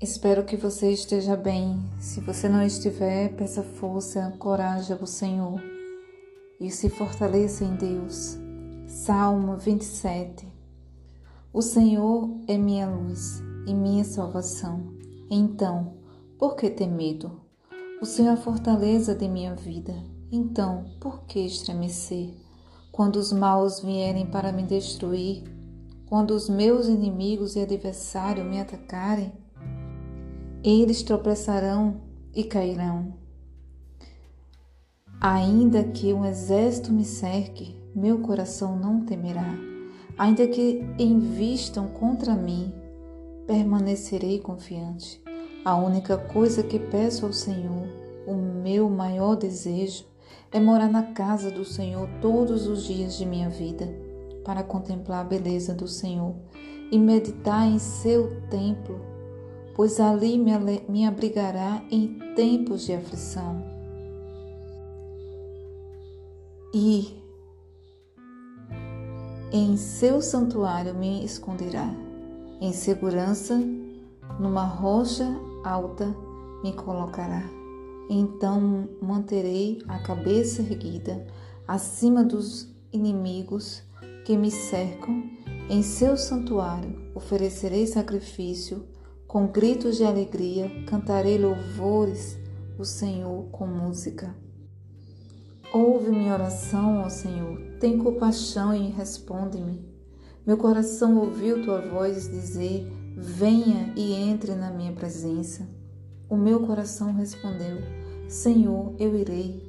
Espero que você esteja bem. Se você não estiver, peça força, coragem ao Senhor e se fortaleça em Deus. Salmo 27 O Senhor é minha luz e minha salvação. Então, por que ter medo? O Senhor é a fortaleza de minha vida. Então, por que estremecer? Quando os maus vierem para me destruir, quando os meus inimigos e adversários me atacarem, eles tropeçarão e cairão. Ainda que um exército me cerque, meu coração não temerá. Ainda que envistam contra mim, permanecerei confiante. A única coisa que peço ao Senhor, o meu maior desejo, é morar na casa do Senhor todos os dias de minha vida, para contemplar a beleza do Senhor e meditar em seu templo pois ali me abrigará em tempos de aflição. E em seu santuário me esconderá, em segurança, numa rocha alta me colocará. Então manterei a cabeça erguida acima dos inimigos que me cercam. Em seu santuário oferecerei sacrifício com gritos de alegria, cantarei louvores o Senhor com música. Ouve minha oração, ó Senhor, tem compaixão e responde-me. Meu coração ouviu tua voz dizer: Venha e entre na minha presença. O meu coração respondeu: Senhor, eu irei.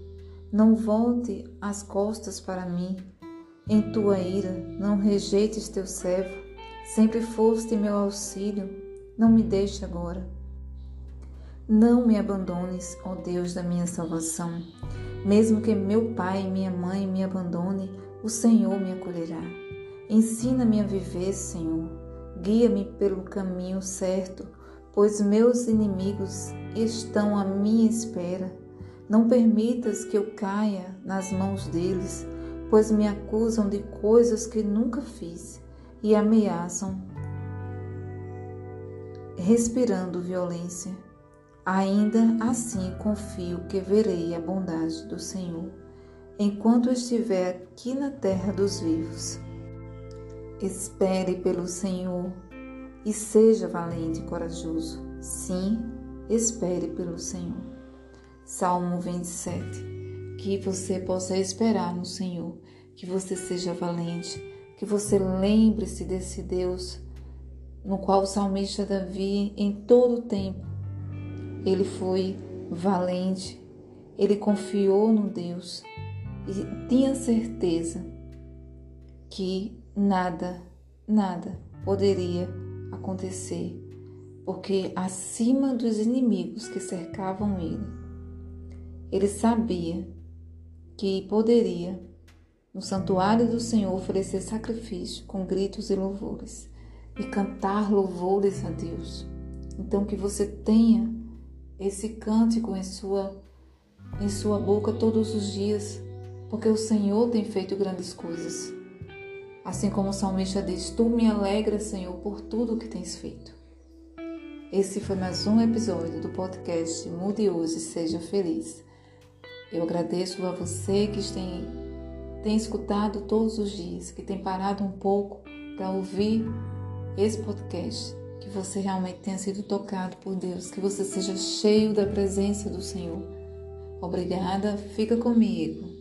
Não volte as costas para mim. Em tua ira, não rejeites teu servo. Sempre foste meu auxílio não me deixe agora. Não me abandones, ó Deus da minha salvação. Mesmo que meu pai e minha mãe me abandone, o Senhor me acolherá. Ensina-me a viver, Senhor. Guia-me pelo caminho certo, pois meus inimigos estão à minha espera. Não permitas que eu caia nas mãos deles, pois me acusam de coisas que nunca fiz e ameaçam respirando violência. Ainda assim confio que verei a bondade do Senhor enquanto estiver aqui na terra dos vivos. Espere pelo Senhor e seja valente e corajoso. Sim, espere pelo Senhor. Salmo 27. Que você possa esperar no Senhor, que você seja valente, que você lembre-se desse Deus no qual o salmista Davi, em todo o tempo, ele foi valente, ele confiou no Deus e tinha certeza que nada, nada poderia acontecer, porque acima dos inimigos que cercavam ele, ele sabia que poderia no santuário do Senhor oferecer sacrifício com gritos e louvores e cantar louvores a Deus. Então que você tenha esse cântico em sua em sua boca todos os dias, porque o Senhor tem feito grandes coisas. Assim como o salmista diz: Tu me alegras, Senhor, por tudo que tens feito. Esse foi mais um episódio do podcast Mude Hoje Seja Feliz. Eu agradeço a você que tem, tem escutado todos os dias, que tem parado um pouco para ouvir esse podcast, que você realmente tenha sido tocado por Deus, que você seja cheio da presença do Senhor. Obrigada, fica comigo.